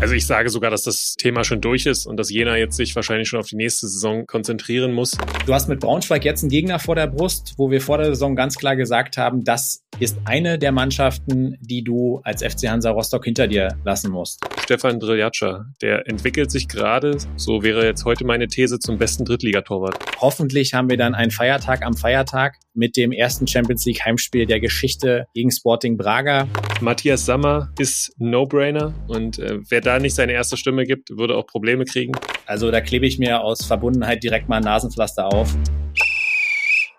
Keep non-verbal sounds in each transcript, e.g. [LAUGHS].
Also ich sage sogar, dass das Thema schon durch ist und dass Jena jetzt sich wahrscheinlich schon auf die nächste Saison konzentrieren muss. Du hast mit Braunschweig jetzt einen Gegner vor der Brust, wo wir vor der Saison ganz klar gesagt haben, das ist eine der Mannschaften, die du als FC Hansa Rostock hinter dir lassen musst. Stefan Driljatscha, der entwickelt sich gerade, so wäre jetzt heute meine These, zum besten Drittligatorwart. Hoffentlich haben wir dann einen Feiertag am Feiertag mit dem ersten Champions League Heimspiel der Geschichte gegen Sporting Braga. Matthias Sammer ist No-Brainer und äh, wer da nicht seine erste Stimme gibt, würde auch Probleme kriegen. Also da klebe ich mir aus Verbundenheit direkt mal ein Nasenpflaster auf.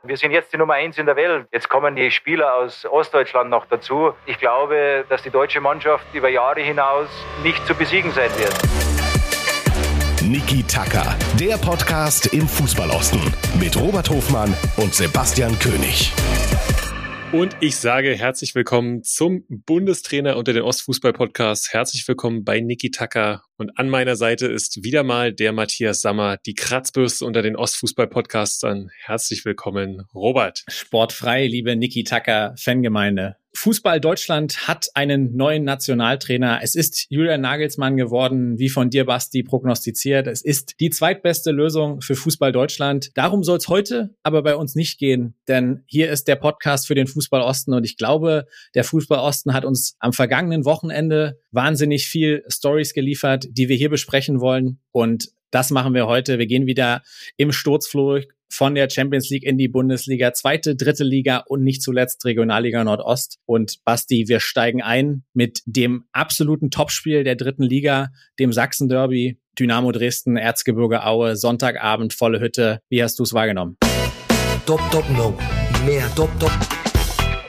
Wir sind jetzt die Nummer eins in der Welt. Jetzt kommen die Spieler aus Ostdeutschland noch dazu. Ich glaube, dass die deutsche Mannschaft über Jahre hinaus nicht zu besiegen sein wird. Niki Tacker, der Podcast im Fußballosten mit Robert Hofmann und Sebastian König. Und ich sage herzlich willkommen zum Bundestrainer unter den Ostfußball-Podcasts. Herzlich willkommen bei Niki Tacker. Und an meiner Seite ist wieder mal der Matthias Sammer, die Kratzbürste unter den Ostfußball-Podcastern. Herzlich willkommen, Robert. Sportfrei, liebe Niki Tacker, Fangemeinde. Fußball Deutschland hat einen neuen Nationaltrainer. Es ist Julian Nagelsmann geworden, wie von dir, Basti, prognostiziert. Es ist die zweitbeste Lösung für Fußball Deutschland. Darum soll es heute aber bei uns nicht gehen, denn hier ist der Podcast für den Fußball Osten und ich glaube, der Fußball Osten hat uns am vergangenen Wochenende wahnsinnig viel Stories geliefert, die wir hier besprechen wollen und das machen wir heute. Wir gehen wieder im Sturzflug von der Champions League in die Bundesliga, zweite, dritte Liga und nicht zuletzt Regionalliga Nordost. Und Basti, wir steigen ein mit dem absoluten Topspiel der dritten Liga, dem Sachsen Derby, Dynamo Dresden, Erzgebirge Aue, Sonntagabend, volle Hütte. Wie hast du es wahrgenommen? Top, top, no. Mehr top, top.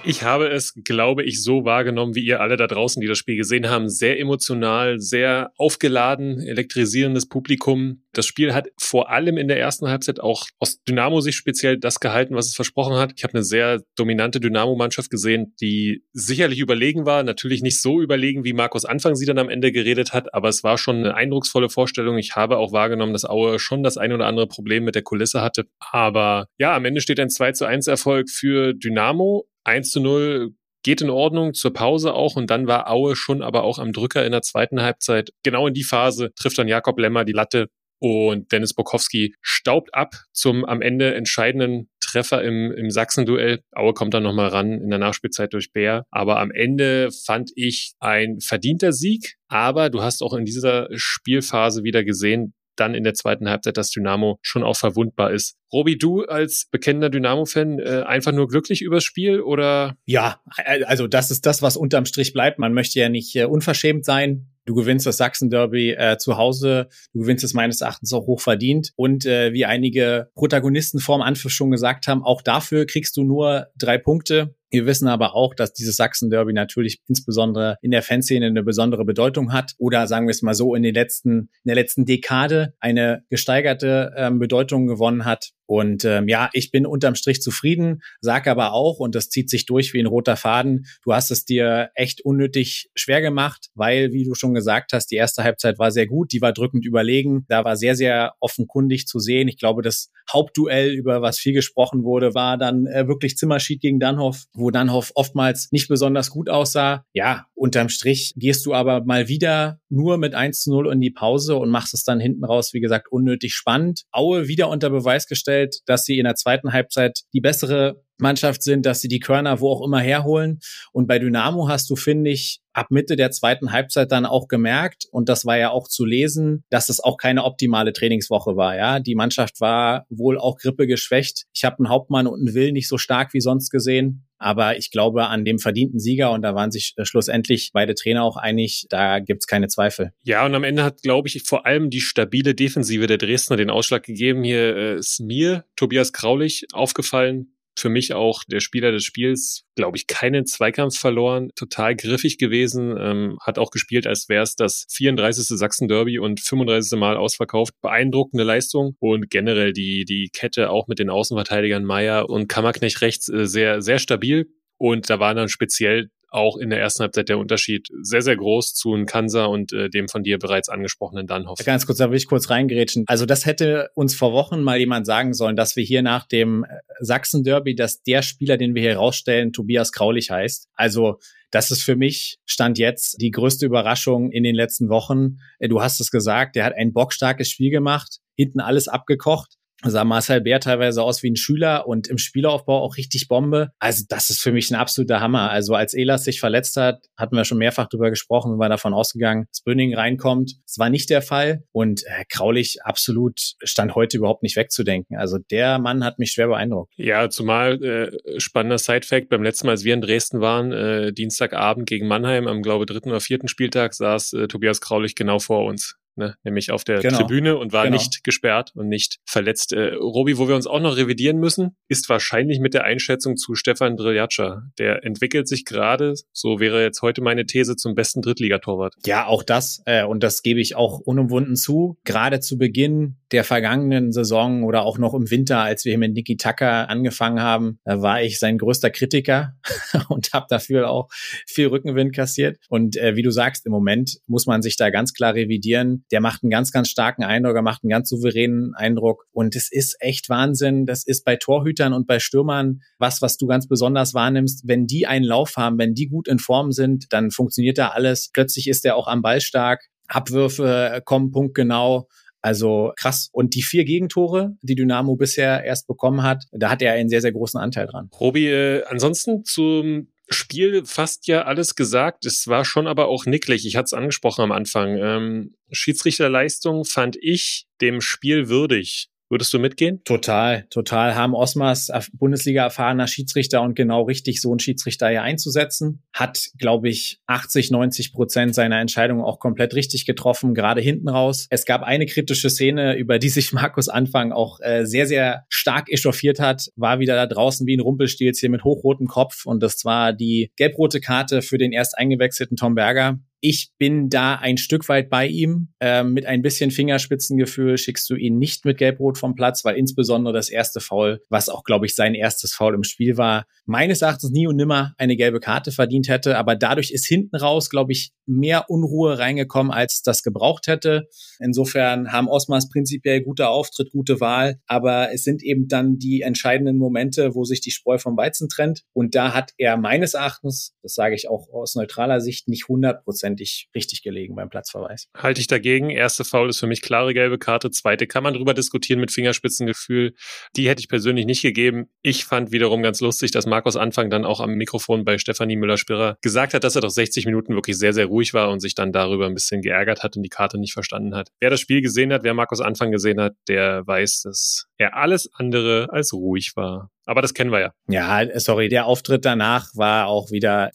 Ich habe es, glaube ich, so wahrgenommen, wie ihr alle da draußen, die das Spiel gesehen haben. Sehr emotional, sehr aufgeladen, elektrisierendes Publikum. Das Spiel hat vor allem in der ersten Halbzeit auch aus Dynamo-Sicht speziell das gehalten, was es versprochen hat. Ich habe eine sehr dominante Dynamo-Mannschaft gesehen, die sicherlich überlegen war. Natürlich nicht so überlegen, wie Markus Anfang sie dann am Ende geredet hat, aber es war schon eine eindrucksvolle Vorstellung. Ich habe auch wahrgenommen, dass Aue schon das ein oder andere Problem mit der Kulisse hatte. Aber ja, am Ende steht ein 2 zu 1 Erfolg für Dynamo. 1 zu 0 geht in Ordnung, zur Pause auch und dann war Aue schon aber auch am Drücker in der zweiten Halbzeit. Genau in die Phase trifft dann Jakob Lemmer die Latte und Dennis Bokowski staubt ab zum am Ende entscheidenden Treffer im, im Sachsen-Duell. Aue kommt dann nochmal ran in der Nachspielzeit durch Bär. Aber am Ende fand ich ein verdienter Sieg. Aber du hast auch in dieser Spielphase wieder gesehen, dann in der zweiten Halbzeit, dass Dynamo schon auch verwundbar ist. Robi, du als bekennender Dynamo-Fan äh, einfach nur glücklich übers Spiel oder? Ja, also das ist das, was unterm Strich bleibt. Man möchte ja nicht äh, unverschämt sein. Du gewinnst das Sachsen-Derby äh, zu Hause. Du gewinnst es meines Erachtens auch hoch verdient. Und äh, wie einige Protagonisten vorm Anpfiff schon gesagt haben, auch dafür kriegst du nur drei Punkte. Wir wissen aber auch, dass dieses Sachsen-Derby natürlich insbesondere in der Fanszene eine besondere Bedeutung hat oder sagen wir es mal so in den letzten, in der letzten Dekade eine gesteigerte ähm, Bedeutung gewonnen hat. Und ähm, ja, ich bin unterm Strich zufrieden, sag aber auch, und das zieht sich durch wie ein roter Faden, du hast es dir echt unnötig schwer gemacht, weil, wie du schon gesagt hast, die erste Halbzeit war sehr gut, die war drückend überlegen, da war sehr, sehr offenkundig zu sehen. Ich glaube, das Hauptduell, über was viel gesprochen wurde, war dann äh, wirklich Zimmerschied gegen Danhoff, wo Danhoff oftmals nicht besonders gut aussah. Ja, unterm Strich gehst du aber mal wieder nur mit 1 zu 0 in die Pause und machst es dann hinten raus, wie gesagt, unnötig spannend. Aue wieder unter Beweis gestellt, dass sie in der zweiten Halbzeit die bessere Mannschaft sind, dass sie die Körner wo auch immer herholen. Und bei Dynamo hast du, finde ich, ab Mitte der zweiten Halbzeit dann auch gemerkt, und das war ja auch zu lesen, dass es auch keine optimale Trainingswoche war. Ja, die Mannschaft war wohl auch Grippe geschwächt. Ich habe einen Hauptmann und einen Will nicht so stark wie sonst gesehen. Aber ich glaube an dem verdienten Sieger und da waren sich äh, schlussendlich beide Trainer auch einig, da gibt's keine Zweifel. Ja, und am Ende hat, glaube ich, vor allem die stabile Defensive der Dresdner den Ausschlag gegeben. Hier äh, ist mir, Tobias Kraulich, aufgefallen für mich auch der Spieler des Spiels, glaube ich, keinen Zweikampf verloren, total griffig gewesen, ähm, hat auch gespielt, als wäre es das 34. Sachsen-Derby und 35. Mal ausverkauft. Beeindruckende Leistung und generell die, die Kette auch mit den Außenverteidigern Meier und Kammerknecht rechts äh, sehr, sehr stabil. Und da waren dann speziell auch in der ersten Halbzeit der Unterschied sehr, sehr groß zu Kansa und äh, dem von dir bereits angesprochenen Dannhoff. Ganz kurz, da will ich kurz reingerätschen. Also das hätte uns vor Wochen mal jemand sagen sollen, dass wir hier nach dem äh, Sachsen-Derby, dass der Spieler, den wir hier rausstellen, Tobias Kraulich heißt. Also das ist für mich, stand jetzt, die größte Überraschung in den letzten Wochen. Äh, du hast es gesagt, der hat ein bockstarkes Spiel gemacht, hinten alles abgekocht sah Marcel Bär teilweise aus wie ein Schüler und im Spielaufbau auch richtig Bombe. Also das ist für mich ein absoluter Hammer. Also als Elas sich verletzt hat, hatten wir schon mehrfach drüber gesprochen und war davon ausgegangen, dass Böning reinkommt. Das war nicht der Fall und äh, Kraulich absolut stand heute überhaupt nicht wegzudenken. Also der Mann hat mich schwer beeindruckt. Ja, zumal äh, spannender Sidefact, beim letzten Mal, als wir in Dresden waren, äh, Dienstagabend gegen Mannheim, am glaube dritten oder vierten Spieltag, saß äh, Tobias Kraulich genau vor uns ne? nämlich auf der genau. Tribüne und war genau. nicht gesperrt und nicht verletzt. Äh, Robi, wo wir uns auch noch revidieren müssen, ist wahrscheinlich mit der Einschätzung zu Stefan Driljatscha. Der entwickelt sich gerade, so wäre jetzt heute meine These, zum besten Drittligatorwart. Ja, auch das, äh, und das gebe ich auch unumwunden zu. Gerade zu Beginn der vergangenen Saison oder auch noch im Winter, als wir hier mit Niki Tucker angefangen haben, da war ich sein größter Kritiker [LAUGHS] und habe dafür auch viel Rückenwind kassiert. Und äh, wie du sagst, im Moment muss man sich da ganz klar revidieren der macht einen ganz, ganz starken Eindruck, er macht einen ganz souveränen Eindruck. Und es ist echt Wahnsinn. Das ist bei Torhütern und bei Stürmern was, was du ganz besonders wahrnimmst. Wenn die einen Lauf haben, wenn die gut in Form sind, dann funktioniert da alles. Plötzlich ist er auch am Ball stark. Abwürfe kommen punktgenau. Also krass. Und die vier Gegentore, die Dynamo bisher erst bekommen hat, da hat er einen sehr, sehr großen Anteil dran. Robi, äh, ansonsten zum Spiel fast ja alles gesagt. Es war schon aber auch nicklig. Ich hatte es angesprochen am Anfang. Ähm, Schiedsrichterleistung fand ich dem Spiel würdig. Würdest du mitgehen? Total, total. Haben Osmars Bundesliga erfahrener Schiedsrichter und genau richtig, so einen Schiedsrichter hier einzusetzen. Hat, glaube ich, 80, 90 Prozent seiner Entscheidungen auch komplett richtig getroffen, gerade hinten raus. Es gab eine kritische Szene, über die sich [LAUGHS] Markus Anfang auch äh, sehr, sehr stark echauffiert hat. War wieder da draußen wie ein Rumpelstilz hier mit hochrotem Kopf und das war die gelb-rote Karte für den erst eingewechselten Tom Berger. Ich bin da ein Stück weit bei ihm. Ähm, mit ein bisschen Fingerspitzengefühl schickst du ihn nicht mit Gelbrot vom Platz, weil insbesondere das erste Foul, was auch, glaube ich, sein erstes Foul im Spiel war, meines Erachtens nie und nimmer eine gelbe Karte verdient hätte. Aber dadurch ist hinten raus, glaube ich, mehr Unruhe reingekommen, als das gebraucht hätte. Insofern haben Osmars prinzipiell guter Auftritt, gute Wahl. Aber es sind eben dann die entscheidenden Momente, wo sich die Spreu vom Weizen trennt. Und da hat er meines Erachtens, das sage ich auch aus neutraler Sicht, nicht 100 Prozent hundertprozentig richtig gelegen beim Platzverweis. Halte ich dagegen. Erste Foul ist für mich klare gelbe Karte. Zweite kann man drüber diskutieren mit Fingerspitzengefühl. Die hätte ich persönlich nicht gegeben. Ich fand wiederum ganz lustig, dass Markus Anfang dann auch am Mikrofon bei Stefanie Müller-Spirrer gesagt hat, dass er doch 60 Minuten wirklich sehr, sehr ruhig war und sich dann darüber ein bisschen geärgert hat und die Karte nicht verstanden hat. Wer das Spiel gesehen hat, wer Markus Anfang gesehen hat, der weiß, dass er alles andere als ruhig war. Aber das kennen wir ja. Ja, sorry, der Auftritt danach war auch wieder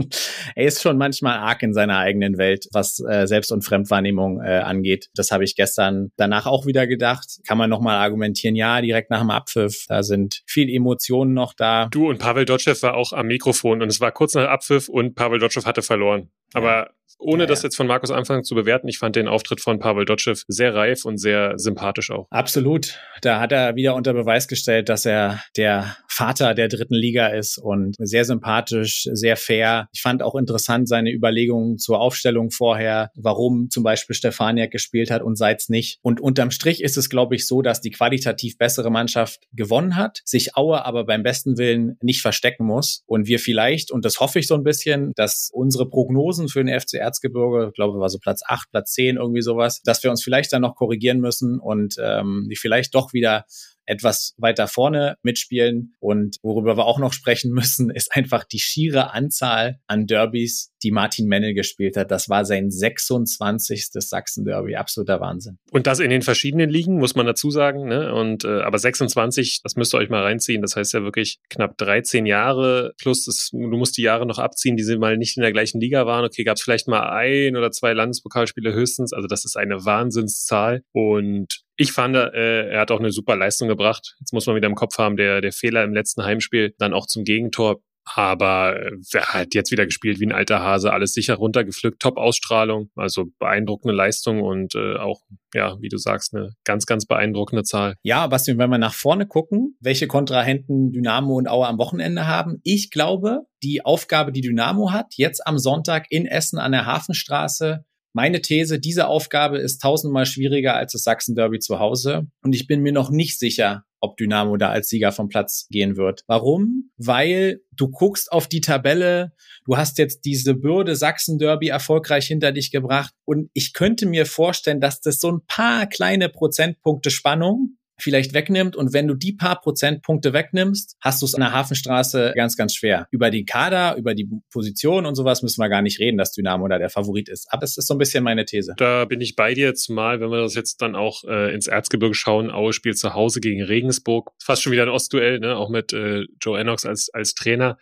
[LAUGHS] er ist schon manchmal arg in seiner eigenen Welt, was äh, Selbst- und Fremdwahrnehmung äh, angeht. Das habe ich gestern danach auch wieder gedacht. Kann man nochmal argumentieren, ja, direkt nach dem Abpfiff, da sind viel Emotionen noch da. Du und Pavel Dotschew war auch am Mikrofon und es war kurz nach Abpfiff und Pavel Dotschew hatte verloren. Aber ja. Ohne ja, das jetzt von Markus Anfang zu bewerten, ich fand den Auftritt von Pavel Dotschew sehr reif und sehr sympathisch auch. Absolut. Da hat er wieder unter Beweis gestellt, dass er der Vater der dritten Liga ist und sehr sympathisch, sehr fair. Ich fand auch interessant seine Überlegungen zur Aufstellung vorher, warum zum Beispiel Stefaniak gespielt hat und Seitz nicht. Und unterm Strich ist es, glaube ich, so, dass die qualitativ bessere Mannschaft gewonnen hat, sich Aue aber beim besten Willen nicht verstecken muss. Und wir vielleicht, und das hoffe ich so ein bisschen, dass unsere Prognosen Prognosen für den FC Erzgebirge, ich glaube, war so Platz 8, Platz 10, irgendwie sowas, dass wir uns vielleicht dann noch korrigieren müssen und ähm, die vielleicht doch wieder etwas weiter vorne mitspielen. Und worüber wir auch noch sprechen müssen, [LAUGHS] ist einfach die schiere Anzahl an Derbys, die Martin Mennel gespielt hat. Das war sein 26. Sachsen-Derby. Absoluter Wahnsinn. Und das in den verschiedenen Ligen, muss man dazu sagen. Ne? Und äh, aber 26, das müsst ihr euch mal reinziehen. Das heißt ja wirklich knapp 13 Jahre plus das, du musst die Jahre noch abziehen, die sie mal nicht in der gleichen Liga waren. Okay, gab es vielleicht mal ein oder zwei Landespokalspiele höchstens. Also das ist eine Wahnsinnszahl. Und ich fand, äh, er hat auch eine super Leistung gebracht. Jetzt muss man wieder im Kopf haben, der, der Fehler im letzten Heimspiel dann auch zum Gegentor Aber äh, wer hat jetzt wieder gespielt wie ein alter Hase, alles sicher runtergepflückt, Top-Ausstrahlung, also beeindruckende Leistung und äh, auch, ja, wie du sagst, eine ganz, ganz beeindruckende Zahl. Ja, Bastian, wenn wir nach vorne gucken, welche Kontrahenten Dynamo und Aue am Wochenende haben, ich glaube, die Aufgabe, die Dynamo hat, jetzt am Sonntag in Essen an der Hafenstraße, meine These, diese Aufgabe ist tausendmal schwieriger als das Sachsen-Derby zu Hause. Und ich bin mir noch nicht sicher, ob Dynamo da als Sieger vom Platz gehen wird. Warum? Weil du guckst auf die Tabelle, du hast jetzt diese Bürde Sachsen-Derby erfolgreich hinter dich gebracht und ich könnte mir vorstellen, dass das so ein paar kleine Prozentpunkte Spannung vielleicht wegnimmt. Und wenn du die paar Prozentpunkte wegnimmst, hast du es an der Hafenstraße ganz, ganz schwer. Über den Kader, über die Position und sowas müssen wir gar nicht reden, dass Dynamo da der Favorit ist. Aber es ist so ein bisschen meine These. Da bin ich bei dir, zumal wenn wir das jetzt dann auch äh, ins Erzgebirge schauen, Aue spielt zu Hause gegen Regensburg. Fast schon wieder ein Ostduell, ne? auch mit äh, Joe Enox als, als Trainer.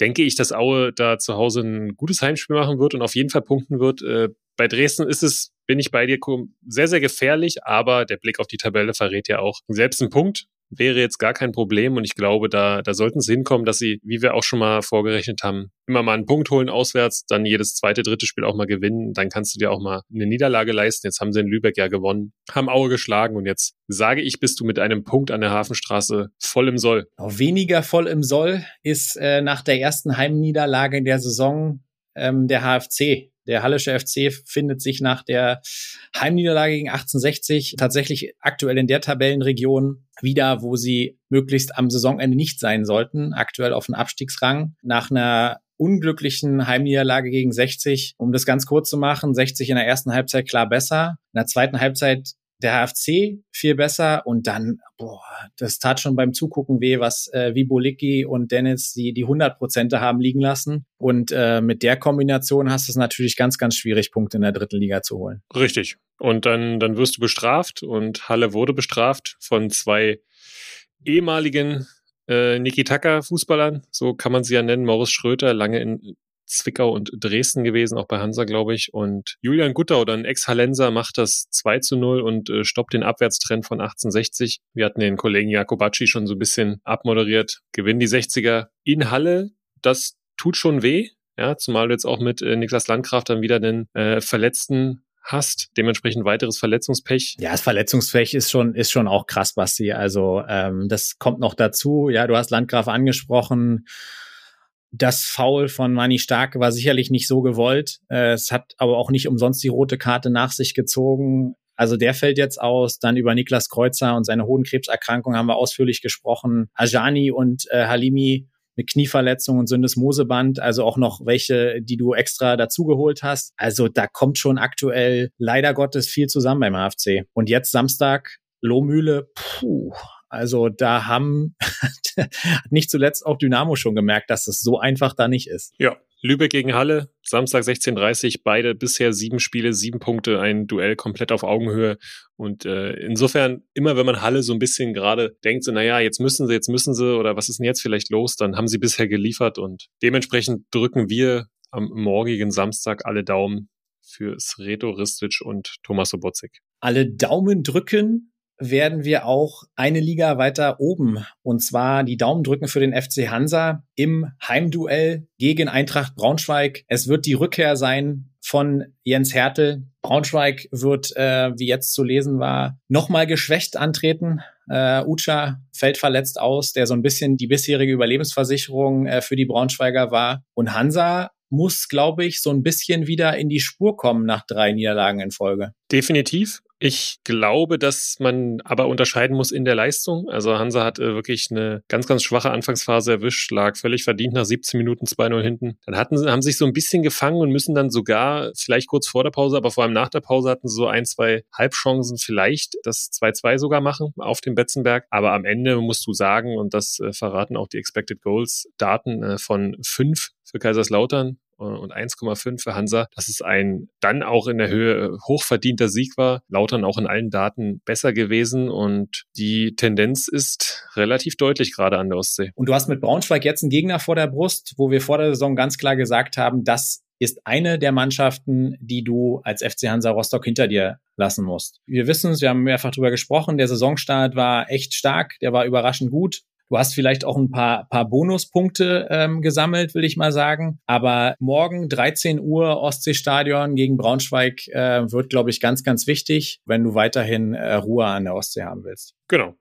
Denke ich, dass Aue da zu Hause ein gutes Heimspiel machen wird und auf jeden Fall punkten wird. Äh, bei Dresden ist es bin ich bei dir sehr, sehr gefährlich, aber der Blick auf die Tabelle verrät ja auch selbst ein Punkt wäre jetzt gar kein Problem und ich glaube, da, da sollten sie hinkommen, dass sie, wie wir auch schon mal vorgerechnet haben, immer mal einen Punkt holen auswärts, dann jedes zweite, dritte Spiel auch mal gewinnen, dann kannst du dir auch mal eine Niederlage leisten. Jetzt haben sie in Lübeck ja gewonnen, haben Aue geschlagen und jetzt sage ich, bist du mit einem Punkt an der Hafenstraße voll im Soll. Weniger voll im Soll ist äh, nach der ersten Heimniederlage in der Saison ähm, der HFC. Der Hallische FC findet sich nach der Heimniederlage gegen 1860 tatsächlich aktuell in der Tabellenregion wieder, wo sie möglichst am Saisonende nicht sein sollten, aktuell auf dem Abstiegsrang. Nach einer unglücklichen Heimniederlage gegen 60, um das ganz kurz zu machen, 60 in der ersten Halbzeit klar besser. In der zweiten Halbzeit der HFC viel besser und dann, boah, das tat schon beim Zugucken weh, was äh, wie und Dennis die die 100 Prozente haben liegen lassen und äh, mit der Kombination hast du es natürlich ganz, ganz schwierig, Punkte in der dritten Liga zu holen. Richtig. Und dann, dann wirst du bestraft und Halle wurde bestraft von zwei ehemaligen äh, Niki Tucker Fußballern, so kann man sie ja nennen, Morris Schröter, lange in Zwickau und Dresden gewesen, auch bei Hansa, glaube ich. Und Julian Guttau, dann Ex-Hallenser, macht das 2 zu 0 und äh, stoppt den Abwärtstrend von 1860. Wir hatten den Kollegen Jakobacci schon so ein bisschen abmoderiert. Gewinnen die 60er in Halle. Das tut schon weh. Ja, zumal du jetzt auch mit äh, Niklas Landkraft dann wieder den äh, Verletzten hast, dementsprechend weiteres Verletzungspech. Ja, das Verletzungspech ist schon, ist schon auch krass, Basti. Also ähm, das kommt noch dazu. Ja, du hast Landgraf angesprochen. Das Foul von Manni Stark war sicherlich nicht so gewollt. Äh, es hat aber auch nicht umsonst die rote Karte nach sich gezogen. Also der fällt jetzt aus. Dann über Niklas Kreuzer und seine Hodenkrebserkrankung haben wir ausführlich gesprochen. Ajani und äh, Halimi mit Knieverletzung und Syndesmoseband, also auch noch welche, die du extra dazugeholt hast. Also da kommt schon aktuell leider Gottes viel zusammen beim HFC. Und jetzt Samstag Lohmühle, puh, also da haben [LAUGHS] nicht zuletzt auch Dynamo schon gemerkt, dass es so einfach da nicht ist. Ja, Lübeck gegen Halle, Samstag 16.30 beide bisher sieben Spiele, sieben Punkte, ein Duell komplett auf Augenhöhe. Und äh, insofern, immer wenn man Halle so ein bisschen gerade denkt, so, naja, jetzt müssen sie, jetzt müssen sie, oder was ist denn jetzt vielleicht los, dann haben sie bisher geliefert und dementsprechend drücken wir am morgigen Samstag alle Daumen für Sreto Ristic und Thomas Sobotzik. Alle Daumen drücken werden wir auch eine Liga weiter oben. Und zwar die Daumen drücken für den FC Hansa im Heimduell gegen Eintracht Braunschweig. Es wird die Rückkehr sein von Jens Hertel. Braunschweig wird, äh, wie jetzt zu lesen war, nochmal geschwächt antreten. Äh, Ucha fällt verletzt aus, der so ein bisschen die bisherige Überlebensversicherung äh, für die Braunschweiger war. Und Hansa muss, glaube ich, so ein bisschen wieder in die Spur kommen nach drei Niederlagen in Folge. Definitiv. Ich glaube, dass man aber unterscheiden muss in der Leistung. Also Hansa hat äh, wirklich eine ganz, ganz schwache Anfangsphase erwischt, lag völlig verdient nach 17 Minuten 2-0 hinten. Dann hatten sie, haben sich so ein bisschen gefangen und müssen dann sogar, vielleicht kurz vor der Pause, aber vor allem nach der Pause hatten sie so ein, zwei Halbchancen vielleicht das 2-2 sogar machen auf dem Betzenberg. Aber am Ende musst du sagen, und das äh, verraten auch die Expected Goals Daten äh, von fünf für Kaiserslautern und 1,5 für Hansa, dass es ein dann auch in der Höhe äh, hochverdienter Sieg war. Lautern auch in allen Daten besser gewesen und die Tendenz ist relativ deutlich gerade an der Ostsee. Und du hast mit Braunschweig jetzt einen Gegner vor der Brust, wo wir vor der Saison ganz klar gesagt haben, das ist eine der Mannschaften, die du als FC Hansa Rostock hinter dir lassen musst. Wir wissen es, wir haben mehrfach darüber gesprochen, der Saisonstart war echt stark, der war überraschend gut. Du hast vielleicht auch ein paar, paar Bonuspunkte ähm, gesammelt, will ich mal sagen. Aber morgen 13 Uhr Ostseestadion gegen Braunschweig äh, wird, glaube ich, ganz, ganz wichtig, wenn du weiterhin äh, Ruhe an der Ostsee haben willst. Genau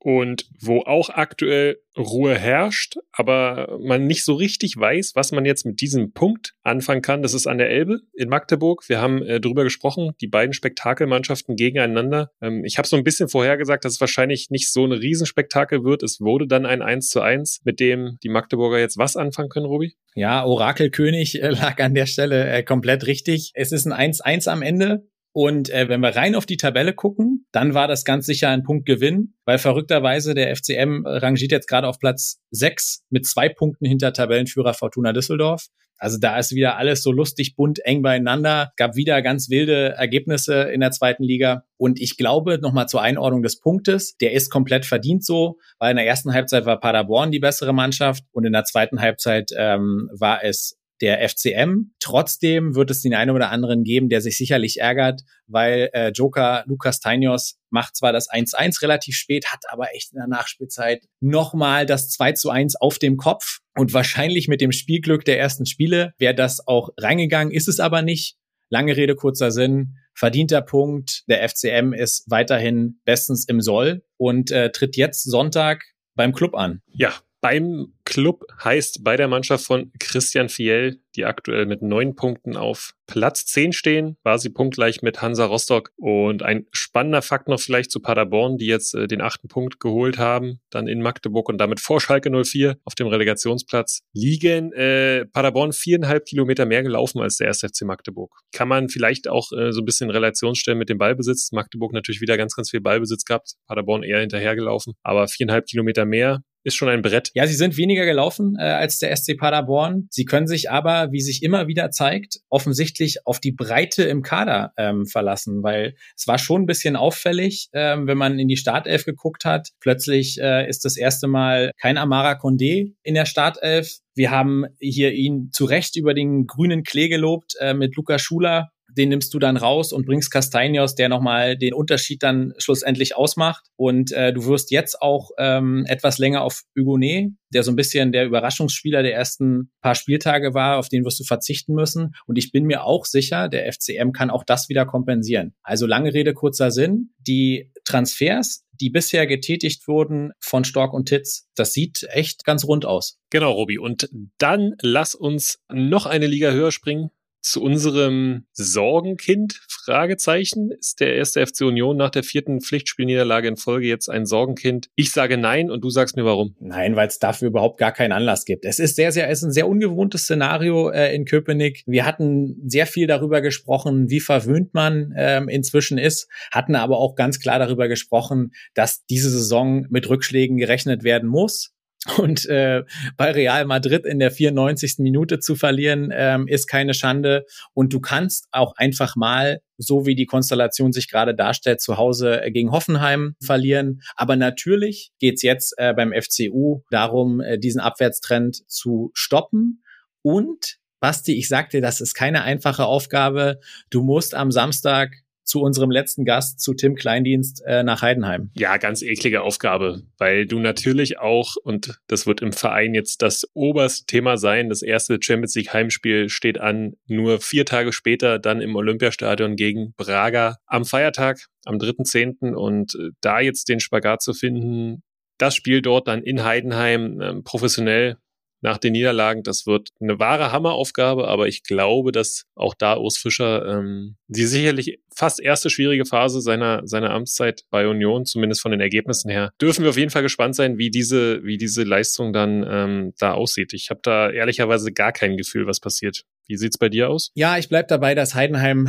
und wo auch aktuell Ruhe herrscht, aber man nicht so richtig weiß, was man jetzt mit diesem Punkt anfangen kann. Das ist an der Elbe in Magdeburg. Wir haben äh, darüber gesprochen, die beiden Spektakelmannschaften gegeneinander. Ähm, ich habe so ein bisschen vorhergesagt, dass es wahrscheinlich nicht so ein Riesenspektakel wird. Es wurde dann ein 1 zu 1, mit dem die Magdeburger jetzt was anfangen können, Robi? Ja, Orakelkönig äh, lag an der Stelle äh, komplett richtig. Es ist ein 1-1 am Ende. Und äh, wenn wir rein auf die Tabelle gucken, dann war das ganz sicher ein Punktgewinn, weil verrückterweise der FCM rangiert jetzt gerade auf Platz 6 mit zwei Punkten hinter Tabellenführer Fortuna Düsseldorf. Also da ist wieder alles so lustig bunt eng beieinander. Gab wieder ganz wilde Ergebnisse in der zweiten Liga. Und ich glaube, nochmal zur Einordnung des Punktes, der ist komplett verdient so, weil in der ersten Halbzeit war Paderborn die bessere Mannschaft und in der zweiten Halbzeit ähm, war es der FCM. Trotzdem wird es den einen oder anderen geben, der sich sicherlich ärgert, weil äh, Joker Lukas Tainios macht zwar das 1-1 relativ spät, hat aber echt in der Nachspielzeit nochmal das 2 1 auf dem Kopf. Und wahrscheinlich mit dem Spielglück der ersten Spiele wäre das auch reingegangen, ist es aber nicht. Lange Rede, kurzer Sinn. Verdienter Punkt. Der FCM ist weiterhin bestens im Soll und äh, tritt jetzt Sonntag beim Club an. Ja, beim Club heißt bei der Mannschaft von Christian Fiel, die aktuell mit neun Punkten auf Platz zehn stehen, war sie punktgleich mit Hansa Rostock. Und ein spannender Fakt noch vielleicht zu Paderborn, die jetzt äh, den achten Punkt geholt haben, dann in Magdeburg und damit vor Schalke 04 auf dem Relegationsplatz liegen. Äh, Paderborn viereinhalb Kilometer mehr gelaufen als der 1. FC Magdeburg. Kann man vielleicht auch äh, so ein bisschen in Relation stellen mit dem Ballbesitz. Magdeburg natürlich wieder ganz, ganz viel Ballbesitz gehabt, Paderborn eher hinterhergelaufen, aber viereinhalb Kilometer mehr ist schon ein Brett. Ja, sie sind weniger gelaufen äh, als der SC Paderborn. Sie können sich aber, wie sich immer wieder zeigt, offensichtlich auf die Breite im Kader ähm, verlassen, weil es war schon ein bisschen auffällig, ähm, wenn man in die Startelf geguckt hat. Plötzlich äh, ist das erste Mal kein Amara Condé in der Startelf. Wir haben hier ihn zu Recht über den grünen Klee gelobt äh, mit Luca Schuler, den nimmst du dann raus und bringst Castanios, der nochmal den Unterschied dann schlussendlich ausmacht. Und äh, du wirst jetzt auch ähm, etwas länger auf Hugonet, der so ein bisschen der Überraschungsspieler der ersten paar Spieltage war, auf den wirst du verzichten müssen. Und ich bin mir auch sicher, der FCM kann auch das wieder kompensieren. Also lange Rede, kurzer Sinn. Die Transfers, die bisher getätigt wurden von Stork und Titz, das sieht echt ganz rund aus. Genau, Robi. Und dann lass uns noch eine Liga höher springen zu unserem Sorgenkind? Fragezeichen. Ist der erste FC Union nach der vierten Pflichtspielniederlage in Folge jetzt ein Sorgenkind? Ich sage nein und du sagst mir warum. Nein, weil es dafür überhaupt gar keinen Anlass gibt. Es ist sehr, sehr, es ist ein sehr ungewohntes Szenario äh, in Köpenick. Wir hatten sehr viel darüber gesprochen, wie verwöhnt man ähm, inzwischen ist, hatten aber auch ganz klar darüber gesprochen, dass diese Saison mit Rückschlägen gerechnet werden muss. Und äh, bei Real Madrid in der 94. Minute zu verlieren, ähm, ist keine Schande. Und du kannst auch einfach mal, so wie die Konstellation sich gerade darstellt, zu Hause äh, gegen Hoffenheim verlieren. Aber natürlich geht's jetzt äh, beim FCU darum, äh, diesen Abwärtstrend zu stoppen. Und Basti, ich sagte, das ist keine einfache Aufgabe. Du musst am Samstag zu unserem letzten Gast, zu Tim Kleindienst äh, nach Heidenheim. Ja, ganz eklige Aufgabe, weil du natürlich auch, und das wird im Verein jetzt das oberste Thema sein, das erste Champions League Heimspiel steht an, nur vier Tage später dann im Olympiastadion gegen Braga am Feiertag, am 3.10. Und äh, da jetzt den Spagat zu finden, das Spiel dort dann in Heidenheim äh, professionell nach den Niederlagen. Das wird eine wahre Hammeraufgabe, aber ich glaube, dass auch da Urs Fischer ähm, die sicherlich fast erste schwierige Phase seiner, seiner Amtszeit bei Union, zumindest von den Ergebnissen her, dürfen wir auf jeden Fall gespannt sein, wie diese, wie diese Leistung dann ähm, da aussieht. Ich habe da ehrlicherweise gar kein Gefühl, was passiert. Wie sieht's bei dir aus? Ja, ich bleib dabei, dass Heidenheim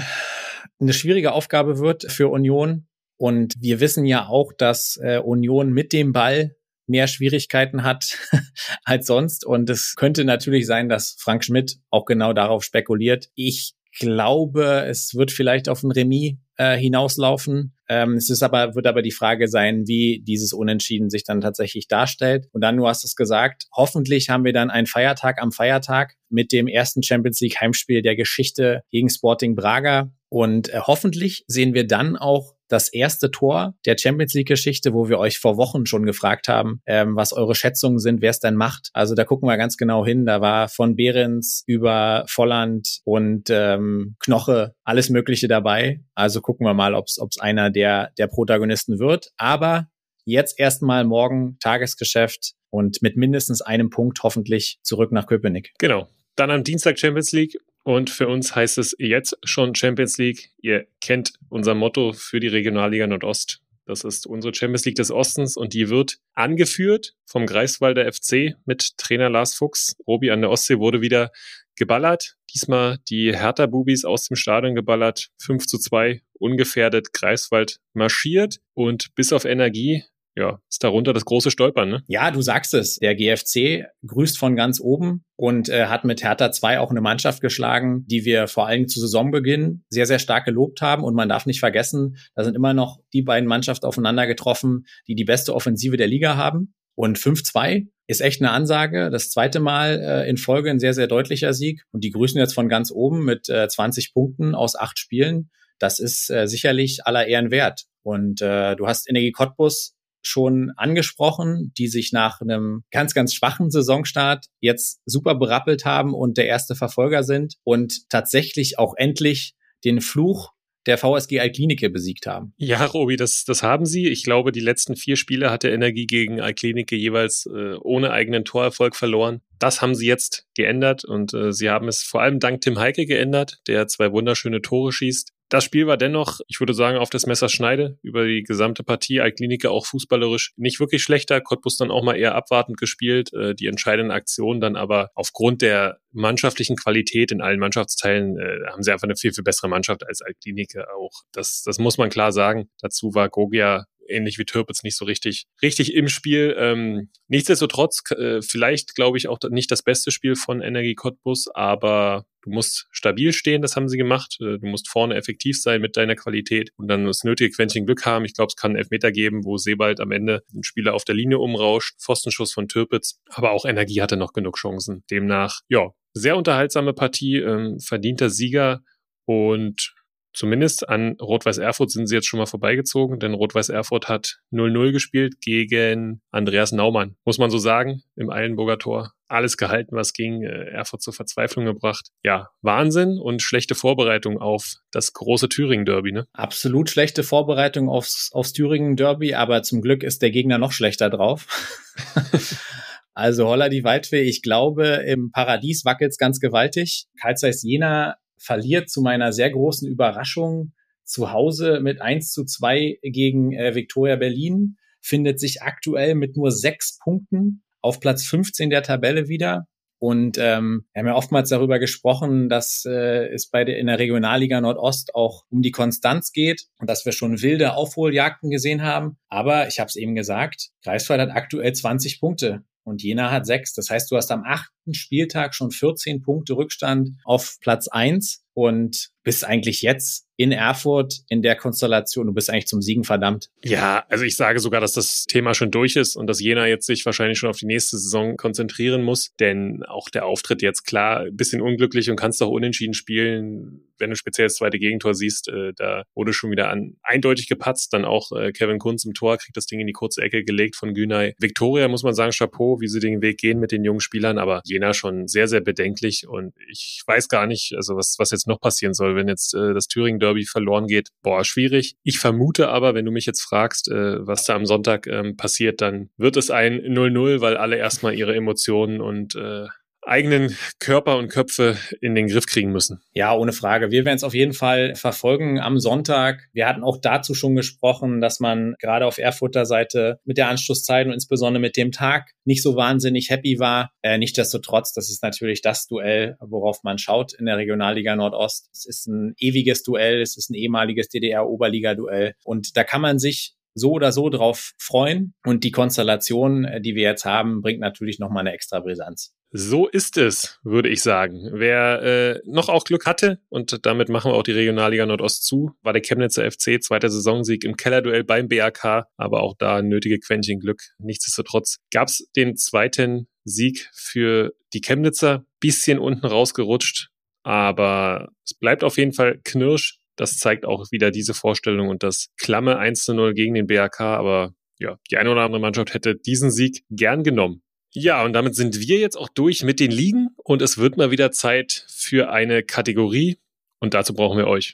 eine schwierige Aufgabe wird für Union. Und wir wissen ja auch, dass äh, Union mit dem Ball mehr Schwierigkeiten hat [LAUGHS] als sonst. Und es könnte natürlich sein, dass Frank Schmidt auch genau darauf spekuliert. Ich glaube, es wird vielleicht auf ein Remis äh, hinauslaufen. Ähm, es ist aber, wird aber die Frage sein, wie dieses Unentschieden sich dann tatsächlich darstellt. Und dann, du hast es gesagt, hoffentlich haben wir dann einen Feiertag am Feiertag mit dem ersten Champions League Heimspiel der Geschichte gegen Sporting Braga. Und äh, hoffentlich sehen wir dann auch das erste Tor der Champions League-Geschichte, wo wir euch vor Wochen schon gefragt haben, ähm, was eure Schätzungen sind, wer es denn macht. Also da gucken wir ganz genau hin. Da war von Behrens über Volland und ähm, Knoche alles Mögliche dabei. Also gucken wir mal, ob es einer der, der Protagonisten wird. Aber jetzt erstmal morgen Tagesgeschäft und mit mindestens einem Punkt hoffentlich zurück nach Köpenick. Genau. Dann am Dienstag Champions League und für uns heißt es jetzt schon Champions League. Ihr kennt unser Motto für die Regionalliga Nordost. Das ist unsere Champions League des Ostens und die wird angeführt vom Greifswalder FC mit Trainer Lars Fuchs. Robi an der Ostsee wurde wieder geballert. Diesmal die Hertha-Bubis aus dem Stadion geballert. 5 zu 2, ungefährdet. Greifswald marschiert und bis auf Energie ja, ist darunter das große Stolpern, ne? Ja, du sagst es. Der GFC grüßt von ganz oben und äh, hat mit Hertha 2 auch eine Mannschaft geschlagen, die wir vor allem zu Saisonbeginn sehr, sehr stark gelobt haben. Und man darf nicht vergessen, da sind immer noch die beiden Mannschaften aufeinander getroffen, die die beste Offensive der Liga haben. Und 5-2 ist echt eine Ansage. Das zweite Mal äh, in Folge ein sehr, sehr deutlicher Sieg. Und die grüßen jetzt von ganz oben mit äh, 20 Punkten aus acht Spielen. Das ist äh, sicherlich aller Ehren wert. Und äh, du hast Energie Cottbus schon angesprochen, die sich nach einem ganz, ganz schwachen Saisonstart jetzt super berappelt haben und der erste Verfolger sind und tatsächlich auch endlich den Fluch der VSG Alklinike besiegt haben. Ja, Robi, das, das haben sie. Ich glaube, die letzten vier Spiele hat der Energie gegen Alklinike jeweils äh, ohne eigenen Torerfolg verloren. Das haben sie jetzt geändert und äh, sie haben es vor allem dank Tim Heike geändert, der zwei wunderschöne Tore schießt. Das Spiel war dennoch, ich würde sagen, auf das Messer schneide über die gesamte Partie. Alklinike auch fußballerisch nicht wirklich schlechter. Cottbus dann auch mal eher abwartend gespielt. Äh, die entscheidenden Aktionen dann aber aufgrund der mannschaftlichen Qualität in allen Mannschaftsteilen äh, haben sie einfach eine viel, viel bessere Mannschaft als Alklinike auch. Das, das muss man klar sagen. Dazu war Gogia ähnlich wie Türpitz nicht so richtig, richtig im Spiel. Ähm, nichtsdestotrotz, äh, vielleicht glaube ich auch nicht das beste Spiel von Energie Cottbus, aber du musst stabil stehen, das haben sie gemacht. Äh, du musst vorne effektiv sein mit deiner Qualität und dann das nötige Quäntchen Glück haben. Ich glaube, es kann einen Elfmeter geben, wo Sebald am Ende den Spieler auf der Linie umrauscht. Pfostenschuss von Türpitz, aber auch Energie hatte noch genug Chancen. Demnach, ja, sehr unterhaltsame Partie, ähm, verdienter Sieger und Zumindest an Rot-Weiß Erfurt sind sie jetzt schon mal vorbeigezogen, denn Rot-Weiß Erfurt hat 0-0 gespielt gegen Andreas Naumann. Muss man so sagen, im Eilenburger Tor. Alles gehalten, was ging, äh, Erfurt zur Verzweiflung gebracht. Ja, Wahnsinn und schlechte Vorbereitung auf das große Thüringen-Derby, ne? Absolut schlechte Vorbereitung aufs, aufs Thüringen-Derby, aber zum Glück ist der Gegner noch schlechter drauf. [LAUGHS] Also Holla die Waldfee, ich glaube, im Paradies wackelt's ganz gewaltig. Karl Zeiss Jena verliert zu meiner sehr großen Überraschung zu Hause mit 1 zu 2 gegen äh, Viktoria Berlin, findet sich aktuell mit nur sechs Punkten auf Platz 15 der Tabelle wieder. Und ähm, wir haben ja oftmals darüber gesprochen, dass äh, es bei der in der Regionalliga Nordost auch um die Konstanz geht und dass wir schon wilde Aufholjagden gesehen haben. Aber ich habe es eben gesagt, Greifswald hat aktuell 20 Punkte und Jena hat sechs. Das heißt, du hast am achten Spieltag schon 14 Punkte Rückstand auf Platz eins und bist eigentlich jetzt in Erfurt in der Konstellation, du bist eigentlich zum Siegen verdammt. Ja, also ich sage sogar, dass das Thema schon durch ist und dass Jena jetzt sich wahrscheinlich schon auf die nächste Saison konzentrieren muss, denn auch der Auftritt jetzt klar, bisschen unglücklich und kannst auch unentschieden spielen, wenn du speziell das zweite Gegentor siehst, äh, da wurde schon wieder an, eindeutig gepatzt, dann auch äh, Kevin Kunz im Tor, kriegt das Ding in die kurze Ecke gelegt von Günay. Victoria muss man sagen, Chapeau, wie sie den Weg gehen mit den jungen Spielern, aber Jena schon sehr, sehr bedenklich und ich weiß gar nicht, also was, was jetzt noch passieren soll, wenn jetzt äh, das Thüringen Derby verloren geht. Boah, schwierig. Ich vermute aber, wenn du mich jetzt fragst, äh, was da am Sonntag ähm, passiert, dann wird es ein 0-0, weil alle erstmal ihre Emotionen und äh, eigenen Körper und Köpfe in den Griff kriegen müssen. Ja, ohne Frage. Wir werden es auf jeden Fall verfolgen am Sonntag. Wir hatten auch dazu schon gesprochen, dass man gerade auf Erfurter Seite mit der Anschlusszeit und insbesondere mit dem Tag nicht so wahnsinnig happy war. Äh, Nichtsdestotrotz, das ist natürlich das Duell, worauf man schaut in der Regionalliga Nordost. Es ist ein ewiges Duell, es ist ein ehemaliges DDR-Oberliga-Duell und da kann man sich so oder so drauf freuen. Und die Konstellation, äh, die wir jetzt haben, bringt natürlich nochmal eine extra Brisanz. So ist es, würde ich sagen. Wer äh, noch auch Glück hatte, und damit machen wir auch die Regionalliga Nordost zu, war der Chemnitzer FC, zweiter Saisonsieg im Kellerduell beim BAK, aber auch da nötige Quäntchen Glück. Nichtsdestotrotz gab es den zweiten Sieg für die Chemnitzer, bisschen unten rausgerutscht, aber es bleibt auf jeden Fall Knirsch Das zeigt auch wieder diese Vorstellung und das klamme 1 zu 0 gegen den BAK. Aber ja, die eine oder andere Mannschaft hätte diesen Sieg gern genommen. Ja, und damit sind wir jetzt auch durch mit den Ligen und es wird mal wieder Zeit für eine Kategorie und dazu brauchen wir euch.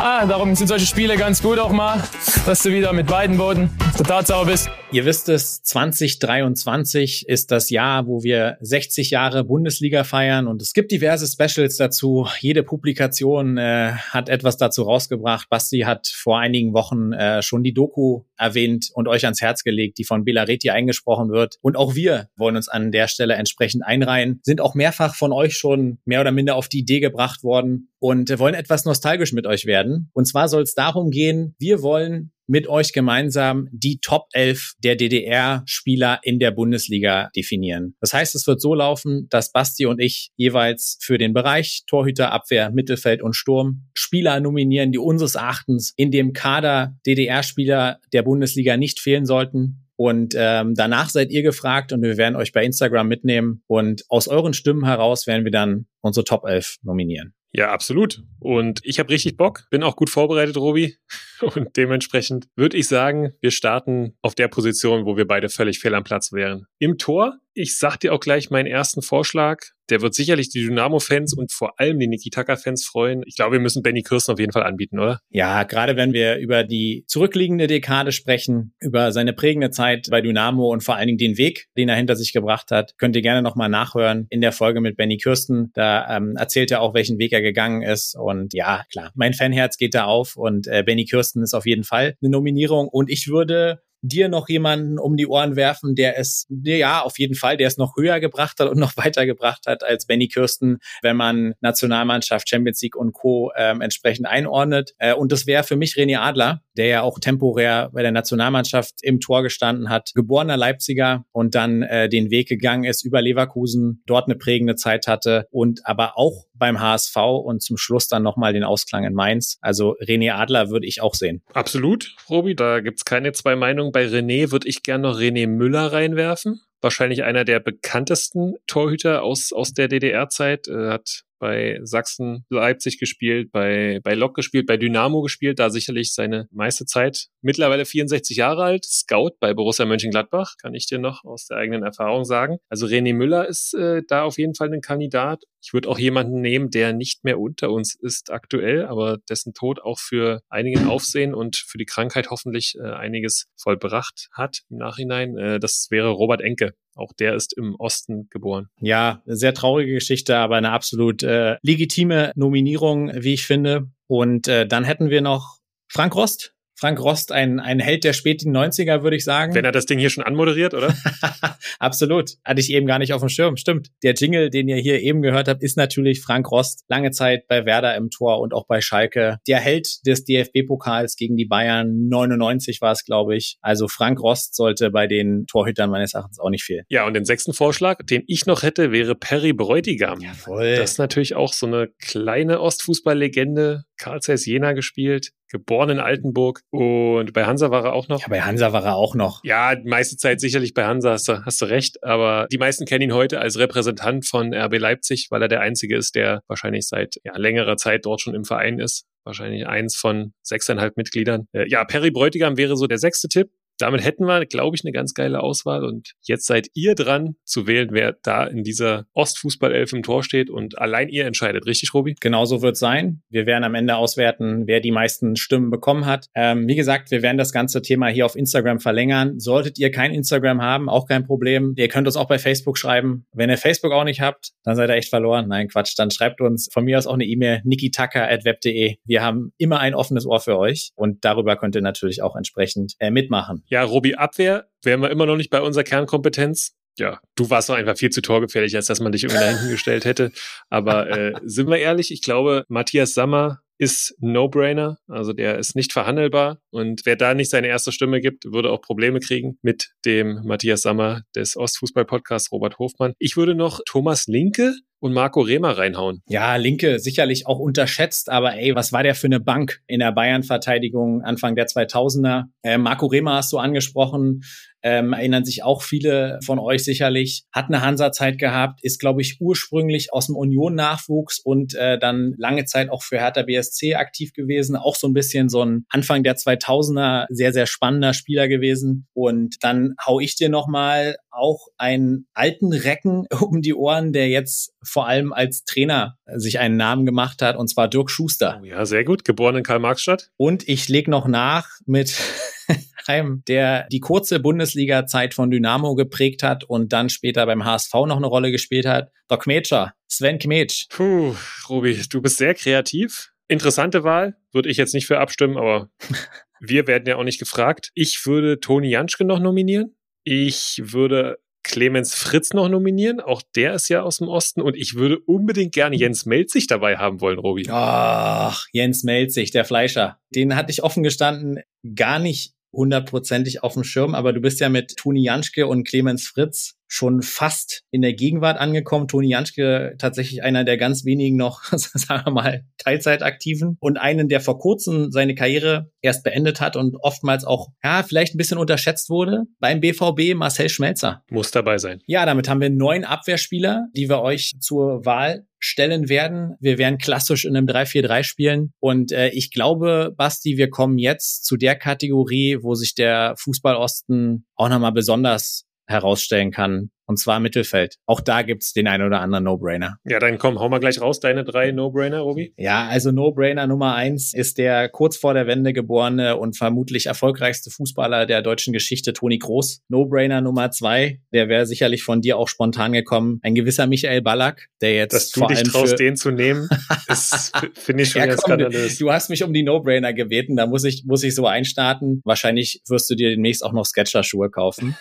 Ah, darum sind solche Spiele ganz gut auch mal, dass du wieder mit beiden Boden total sauber bist. Ihr wisst es, 2023 ist das Jahr, wo wir 60 Jahre Bundesliga feiern und es gibt diverse Specials dazu. Jede Publikation äh, hat etwas dazu rausgebracht. Basti hat vor einigen Wochen äh, schon die Doku erwähnt und euch ans Herz gelegt, die von Belareti eingesprochen wird. Und auch wir wollen uns an der Stelle entsprechend einreihen, sind auch mehrfach von euch schon mehr oder minder auf die Idee gebracht worden und wollen etwas nostalgisch mit euch werden. Und zwar soll es darum gehen, wir wollen mit euch gemeinsam die Top 11 der DDR-Spieler in der Bundesliga definieren. Das heißt, es wird so laufen, dass Basti und ich jeweils für den Bereich Torhüter, Abwehr, Mittelfeld und Sturm Spieler nominieren, die unseres Erachtens in dem Kader DDR-Spieler der Bundesliga nicht fehlen sollten. Und ähm, danach seid ihr gefragt und wir werden euch bei Instagram mitnehmen. Und aus euren Stimmen heraus werden wir dann unsere Top 11 nominieren. Ja, absolut. Und ich habe richtig Bock, bin auch gut vorbereitet, Robi. [LAUGHS] Und dementsprechend würde ich sagen, wir starten auf der Position, wo wir beide völlig fehl am Platz wären. Im Tor, ich sag dir auch gleich meinen ersten Vorschlag. Der wird sicherlich die Dynamo-Fans und vor allem die Nikitaka-Fans freuen. Ich glaube, wir müssen Benny Kirsten auf jeden Fall anbieten, oder? Ja, gerade wenn wir über die zurückliegende Dekade sprechen, über seine prägende Zeit bei Dynamo und vor allen Dingen den Weg, den er hinter sich gebracht hat, könnt ihr gerne nochmal nachhören in der Folge mit Benny Kirsten. Da ähm, erzählt er auch, welchen Weg er gegangen ist. Und ja, klar, mein Fanherz geht da auf und äh, Benny Kirsten ist auf jeden Fall eine Nominierung. Und ich würde dir noch jemanden um die Ohren werfen, der es, ja, auf jeden Fall, der es noch höher gebracht hat und noch [LAUGHS] weiter gebracht hat als Benny Kirsten, wenn man Nationalmannschaft, Champions League und Co. Ähm, entsprechend einordnet. Äh, und das wäre für mich René Adler, der ja auch temporär bei der Nationalmannschaft im Tor gestanden hat, geborener Leipziger und dann äh, den Weg gegangen ist über Leverkusen, dort eine prägende Zeit hatte und aber auch beim HSV und zum Schluss dann nochmal den Ausklang in Mainz. Also René Adler würde ich auch sehen. Absolut, Robi, da gibt's keine zwei Meinungen. Bei René würde ich gerne noch René Müller reinwerfen. Wahrscheinlich einer der bekanntesten Torhüter aus, aus der DDR-Zeit. Er hat bei Sachsen Leipzig gespielt, bei, bei Lok gespielt, bei Dynamo gespielt, da sicherlich seine meiste Zeit. Mittlerweile 64 Jahre alt, Scout bei Borussia Mönchengladbach, kann ich dir noch aus der eigenen Erfahrung sagen. Also René Müller ist äh, da auf jeden Fall ein Kandidat. Ich würde auch jemanden nehmen, der nicht mehr unter uns ist aktuell, aber dessen Tod auch für einigen Aufsehen und für die Krankheit hoffentlich äh, einiges vollbracht hat im Nachhinein. Äh, das wäre Robert Enke. Auch der ist im Osten geboren. Ja, sehr traurige Geschichte, aber eine absolut äh, legitime Nominierung, wie ich finde. Und äh, dann hätten wir noch Frank Rost, Frank Rost ein, ein Held der späten 90er, würde ich sagen. Wenn er das Ding hier schon anmoderiert, oder? [LAUGHS] Absolut. Hatte ich eben gar nicht auf dem Schirm. Stimmt. Der Jingle, den ihr hier eben gehört habt, ist natürlich Frank Rost. Lange Zeit bei Werder im Tor und auch bei Schalke. Der Held des DFB-Pokals gegen die Bayern. 99 war es, glaube ich. Also Frank Rost sollte bei den Torhütern meines Erachtens auch nicht fehlen. Ja, und den sechsten Vorschlag, den ich noch hätte, wäre Perry Bräutigam. Jawohl. Das ist natürlich auch so eine kleine Ostfußballlegende. Karl Zeiss Jena gespielt geboren in Altenburg und bei Hansa war er auch noch. Ja, bei Hansa war er auch noch. Ja, die meiste Zeit sicherlich bei Hansa, hast du, hast du recht, aber die meisten kennen ihn heute als Repräsentant von RB Leipzig, weil er der Einzige ist, der wahrscheinlich seit ja, längerer Zeit dort schon im Verein ist. Wahrscheinlich eins von sechseinhalb Mitgliedern. Äh, ja, Perry Bräutigam wäre so der sechste Tipp damit hätten wir, glaube ich, eine ganz geile Auswahl. Und jetzt seid ihr dran zu wählen, wer da in dieser Ostfußballelf im Tor steht. Und allein ihr entscheidet, richtig, Robi? Genau so wird es sein. Wir werden am Ende auswerten, wer die meisten Stimmen bekommen hat. Ähm, wie gesagt, wir werden das ganze Thema hier auf Instagram verlängern. Solltet ihr kein Instagram haben, auch kein Problem. Ihr könnt uns auch bei Facebook schreiben. Wenn ihr Facebook auch nicht habt, dann seid ihr echt verloren. Nein, Quatsch. Dann schreibt uns von mir aus auch eine E-Mail, nikitaka.web.de. Wir haben immer ein offenes Ohr für euch. Und darüber könnt ihr natürlich auch entsprechend äh, mitmachen. Ja, Robi, Abwehr wären wir immer noch nicht bei unserer Kernkompetenz. Ja, du warst doch einfach viel zu torgefährlich, als dass man dich irgendwie da hinten gestellt hätte. Aber äh, [LAUGHS] sind wir ehrlich, ich glaube, Matthias Sammer ist No-Brainer. Also der ist nicht verhandelbar. Und wer da nicht seine erste Stimme gibt, würde auch Probleme kriegen mit dem Matthias Sammer des Ostfußball-Podcasts Robert Hofmann. Ich würde noch Thomas Linke und Marco Rehmer reinhauen. Ja, Linke sicherlich auch unterschätzt, aber ey, was war der für eine Bank in der Bayern-Verteidigung Anfang der 2000er? Äh, Marco Rehmer hast du angesprochen, ähm, erinnern sich auch viele von euch sicherlich, hat eine Hansa-Zeit gehabt, ist, glaube ich, ursprünglich aus dem Union-Nachwuchs und äh, dann lange Zeit auch für Hertha BSC aktiv gewesen, auch so ein bisschen so ein Anfang der 2000er sehr, sehr spannender Spieler gewesen. Und dann hau ich dir nochmal auch einen alten Recken [LAUGHS] um die Ohren, der jetzt vor allem als Trainer sich einen Namen gemacht hat, und zwar Dirk Schuster. Oh ja, sehr gut, geboren in Karl-Marx-Stadt. Und ich leg noch nach mit Heim, der die kurze Bundesliga-Zeit von Dynamo geprägt hat und dann später beim HSV noch eine Rolle gespielt hat. Der Kmetscher, Sven Kmetsch. Puh, Robi, du bist sehr kreativ. Interessante Wahl, würde ich jetzt nicht für abstimmen, aber [LAUGHS] wir werden ja auch nicht gefragt. Ich würde Toni Janschke noch nominieren. Ich würde Clemens Fritz noch nominieren. Auch der ist ja aus dem Osten. Und ich würde unbedingt gerne Jens Melzig dabei haben wollen, Robi. Ach, Jens Melzig, der Fleischer. Den hatte ich offen gestanden gar nicht hundertprozentig auf dem Schirm, aber du bist ja mit Toni Janschke und Clemens Fritz schon fast in der Gegenwart angekommen. Toni Janschke tatsächlich einer der ganz wenigen noch, [LAUGHS] sagen wir mal, Teilzeitaktiven und einen, der vor kurzem seine Karriere erst beendet hat und oftmals auch, ja, vielleicht ein bisschen unterschätzt wurde. Beim BVB Marcel Schmelzer. Muss dabei sein. Ja, damit haben wir neun Abwehrspieler, die wir euch zur Wahl stellen werden. Wir werden klassisch in einem 3-4-3 spielen. Und äh, ich glaube, Basti, wir kommen jetzt zu der Kategorie, wo sich der Fußballosten auch nochmal besonders herausstellen kann, und zwar Mittelfeld. Auch da gibt's den einen oder anderen No-Brainer. Ja, dann komm, hau mal gleich raus, deine drei No-Brainer, Robi. Ja, also No-Brainer Nummer eins ist der kurz vor der Wende geborene und vermutlich erfolgreichste Fußballer der deutschen Geschichte, Toni Groß. No-Brainer Nummer zwei, der wäre sicherlich von dir auch spontan gekommen, ein gewisser Michael Ballack, der jetzt Dass du vor dich allem traust, den zu nehmen, [LAUGHS] ist, finde ich schon ja, ganz komm, du, skandalös. du hast mich um die No-Brainer gebeten, da muss ich, muss ich so einstarten. Wahrscheinlich wirst du dir demnächst auch noch Sketcher-Schuhe kaufen.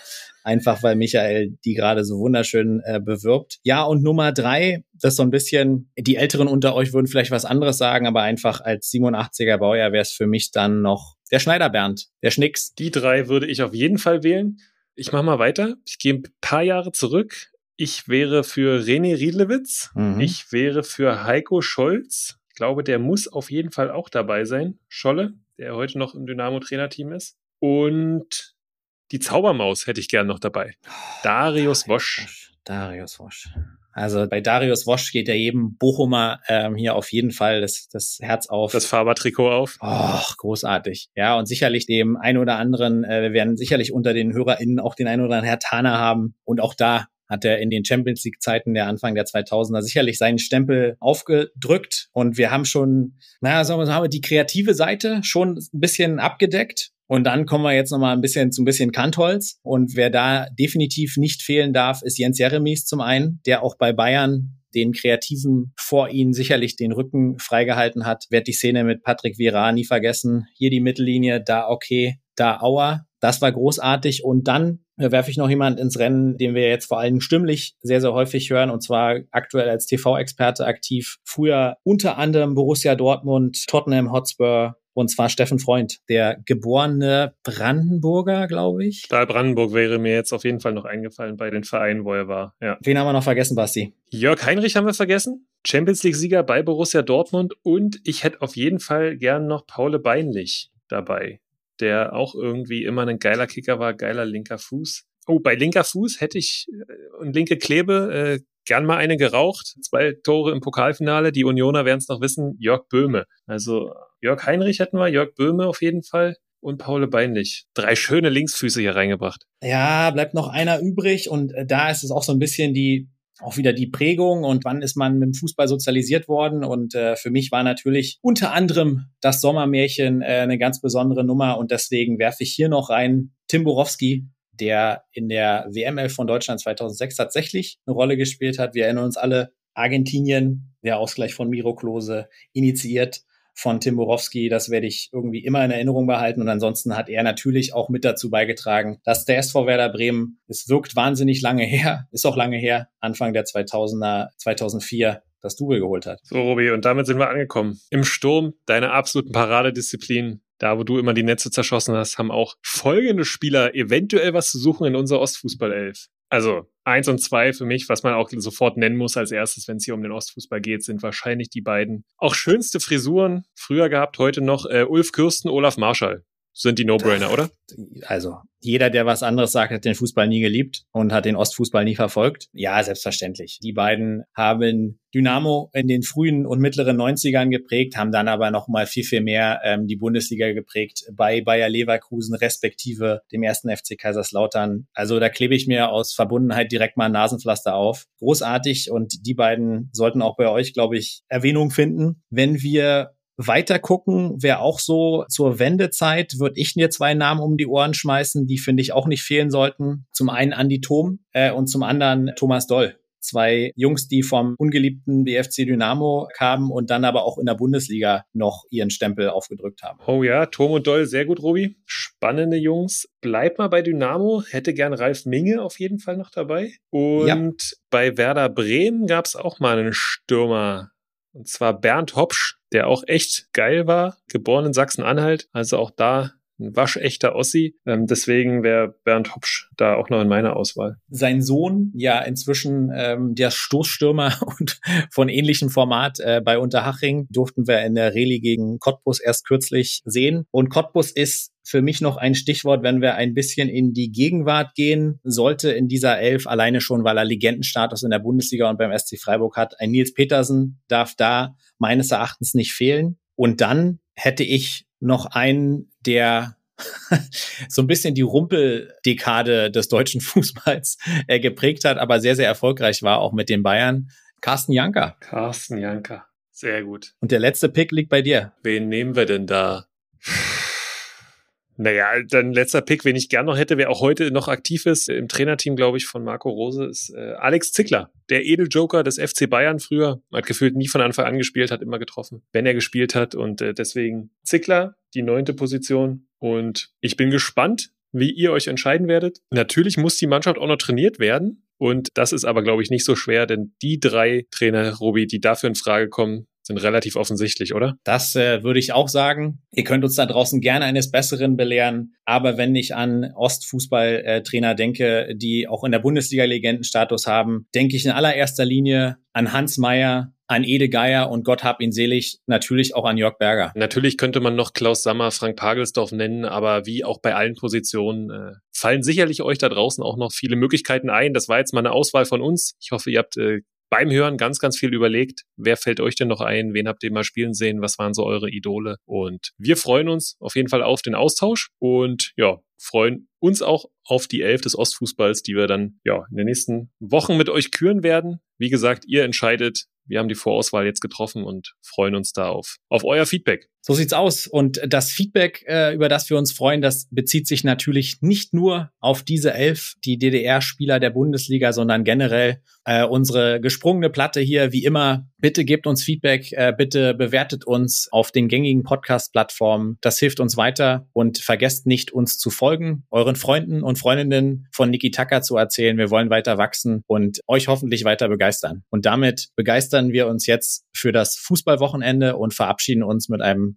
Einfach weil Michael die gerade so wunderschön äh, bewirbt. Ja, und Nummer drei, das ist so ein bisschen, die Älteren unter euch würden vielleicht was anderes sagen, aber einfach als 87er Baujahr wäre es für mich dann noch der Schneider Bernd, der Schnicks. Die drei würde ich auf jeden Fall wählen. Ich mache mal weiter. Ich gehe ein paar Jahre zurück. Ich wäre für René Riedlewitz. Mhm. Ich wäre für Heiko Scholz. Ich glaube, der muss auf jeden Fall auch dabei sein. Scholle, der heute noch im Dynamo-Trainerteam ist. Und die Zaubermaus hätte ich gern noch dabei. Darius Wosch. Darius Wosch. Also bei Darius Wosch geht ja jedem Bochumer ähm, hier auf jeden Fall das, das Herz auf. Das Fabertrikot auf. Och, großartig. Ja, und sicherlich dem ein oder anderen, äh, wir werden sicherlich unter den HörerInnen auch den ein oder anderen Herr Tana haben. Und auch da hat er in den Champions League Zeiten der Anfang der 2000er sicherlich seinen Stempel aufgedrückt. Und wir haben schon, naja, sagen wir mal, die kreative Seite schon ein bisschen abgedeckt. Und dann kommen wir jetzt nochmal ein bisschen zu ein bisschen Kantholz. Und wer da definitiv nicht fehlen darf, ist Jens Jeremies zum einen, der auch bei Bayern den Kreativen vor ihnen sicherlich den Rücken freigehalten hat. Werd die Szene mit Patrick Vieira nie vergessen. Hier die Mittellinie, da okay, da Auer. Das war großartig. Und dann äh, werfe ich noch jemand ins Rennen, den wir jetzt vor allem stimmlich sehr, sehr häufig hören, und zwar aktuell als TV-Experte aktiv. Früher unter anderem Borussia Dortmund, Tottenham Hotspur, und zwar Steffen Freund, der geborene Brandenburger, glaube ich. Stahl Brandenburg wäre mir jetzt auf jeden Fall noch eingefallen bei den Vereinen, wo er war. Ja. Wen haben wir noch vergessen, Basti? Jörg Heinrich haben wir vergessen. Champions League-Sieger bei Borussia Dortmund. Und ich hätte auf jeden Fall gern noch Paul Beinlich dabei, der auch irgendwie immer ein geiler Kicker war, geiler linker Fuß. Oh, bei linker Fuß hätte ich äh, und linke Klebe äh, gern mal eine geraucht. Zwei Tore im Pokalfinale. Die Unioner werden es noch wissen. Jörg Böhme. Also Jörg Heinrich hätten wir, Jörg Böhme auf jeden Fall und Paul Beinlich. Drei schöne Linksfüße hier reingebracht. Ja, bleibt noch einer übrig und äh, da ist es auch so ein bisschen die auch wieder die Prägung und wann ist man mit dem Fußball sozialisiert worden. Und äh, für mich war natürlich unter anderem das Sommermärchen äh, eine ganz besondere Nummer und deswegen werfe ich hier noch rein Tim Borowski, der in der WML von Deutschland 2006 tatsächlich eine Rolle gespielt hat. Wir erinnern uns alle, Argentinien, der Ausgleich von Miro Klose, initiiert von Tim Borowski. Das werde ich irgendwie immer in Erinnerung behalten. Und ansonsten hat er natürlich auch mit dazu beigetragen, dass der SV Werder Bremen, es wirkt wahnsinnig lange her, ist auch lange her, Anfang der 2000er, 2004, das Double geholt hat. So, Robi, und damit sind wir angekommen. Im Sturm, deine absoluten Paradedisziplin. Da, wo du immer die Netze zerschossen hast, haben auch folgende Spieler eventuell was zu suchen in unserer Ostfußballelf. Also eins und zwei für mich, was man auch sofort nennen muss als erstes, wenn es hier um den Ostfußball geht, sind wahrscheinlich die beiden. Auch schönste Frisuren früher gehabt, heute noch äh, Ulf Kürsten, Olaf Marschall sind die No-Brainer, oder? Also jeder, der was anderes sagt, hat den Fußball nie geliebt und hat den Ostfußball nie verfolgt. Ja, selbstverständlich. Die beiden haben Dynamo in den frühen und mittleren 90ern geprägt, haben dann aber noch mal viel, viel mehr ähm, die Bundesliga geprägt bei Bayer Leverkusen respektive dem ersten FC Kaiserslautern. Also da klebe ich mir aus Verbundenheit direkt mal ein Nasenpflaster auf. Großartig und die beiden sollten auch bei euch, glaube ich, Erwähnung finden. Wenn wir weiter gucken, wer auch so zur Wendezeit, würde ich mir zwei Namen um die Ohren schmeißen, die finde ich auch nicht fehlen sollten. Zum einen Andi Thom äh, und zum anderen Thomas Doll. Zwei Jungs, die vom ungeliebten BFC Dynamo kamen und dann aber auch in der Bundesliga noch ihren Stempel aufgedrückt haben. Oh ja, Tom und Doll, sehr gut, Robi. Spannende Jungs. Bleib mal bei Dynamo. Hätte gern Ralf Minge auf jeden Fall noch dabei. Und ja. bei Werder Bremen gab es auch mal einen Stürmer. Und zwar Bernd Hopsch, der auch echt geil war, geboren in Sachsen-Anhalt, also auch da ein waschechter Ossi. Ähm, deswegen wäre Bernd Hopsch da auch noch in meiner Auswahl. Sein Sohn, ja inzwischen ähm, der Stoßstürmer [LAUGHS] und von ähnlichem Format äh, bei Unterhaching, durften wir in der Reli gegen Cottbus erst kürzlich sehen. Und Cottbus ist für mich noch ein Stichwort, wenn wir ein bisschen in die Gegenwart gehen, sollte in dieser Elf alleine schon, weil er Legendenstatus in der Bundesliga und beim SC Freiburg hat. Ein Nils Petersen darf da meines Erachtens nicht fehlen. Und dann hätte ich noch einen, der [LAUGHS] so ein bisschen die Rumpeldekade des deutschen [LAUGHS] Fußballs äh, geprägt hat, aber sehr, sehr erfolgreich war, auch mit den Bayern. Carsten Janker. Carsten Janker. Sehr gut. Und der letzte Pick liegt bei dir. Wen nehmen wir denn da? Naja, dein letzter Pick, wen ich gern noch hätte, wer auch heute noch aktiv ist im Trainerteam, glaube ich, von Marco Rose, ist äh, Alex Zickler, der Edeljoker des FC Bayern früher. Hat gefühlt nie von Anfang an gespielt, hat immer getroffen, wenn er gespielt hat. Und äh, deswegen Zickler, die neunte Position. Und ich bin gespannt, wie ihr euch entscheiden werdet. Natürlich muss die Mannschaft auch noch trainiert werden. Und das ist aber, glaube ich, nicht so schwer, denn die drei Trainer, Robi, die dafür in Frage kommen, sind relativ offensichtlich, oder? Das äh, würde ich auch sagen. Ihr könnt uns da draußen gerne eines Besseren belehren. Aber wenn ich an Ostfußballtrainer denke, die auch in der Bundesliga Legendenstatus haben, denke ich in allererster Linie an Hans Meyer, an Ede Geier und Gott hab ihn selig, natürlich auch an Jörg Berger. Natürlich könnte man noch Klaus Sammer, Frank Pagelsdorf nennen, aber wie auch bei allen Positionen äh, fallen sicherlich euch da draußen auch noch viele Möglichkeiten ein. Das war jetzt mal eine Auswahl von uns. Ich hoffe, ihr habt äh, beim Hören ganz, ganz viel überlegt. Wer fällt euch denn noch ein? Wen habt ihr mal spielen sehen? Was waren so eure Idole? Und wir freuen uns auf jeden Fall auf den Austausch und ja, freuen uns auch auf die Elf des Ostfußballs, die wir dann ja in den nächsten Wochen mit euch küren werden. Wie gesagt, ihr entscheidet. Wir haben die Vorauswahl jetzt getroffen und freuen uns da auf, auf euer Feedback. So sieht's aus. Und das Feedback, äh, über das wir uns freuen, das bezieht sich natürlich nicht nur auf diese elf, die DDR-Spieler der Bundesliga, sondern generell äh, unsere gesprungene Platte hier. Wie immer, bitte gebt uns Feedback, äh, bitte bewertet uns auf den gängigen Podcast-Plattformen. Das hilft uns weiter und vergesst nicht, uns zu folgen, euren Freunden und Freundinnen von Niki Tucker zu erzählen. Wir wollen weiter wachsen und euch hoffentlich weiter begeistern. Und damit begeistern wir uns jetzt für das Fußballwochenende und verabschieden uns mit einem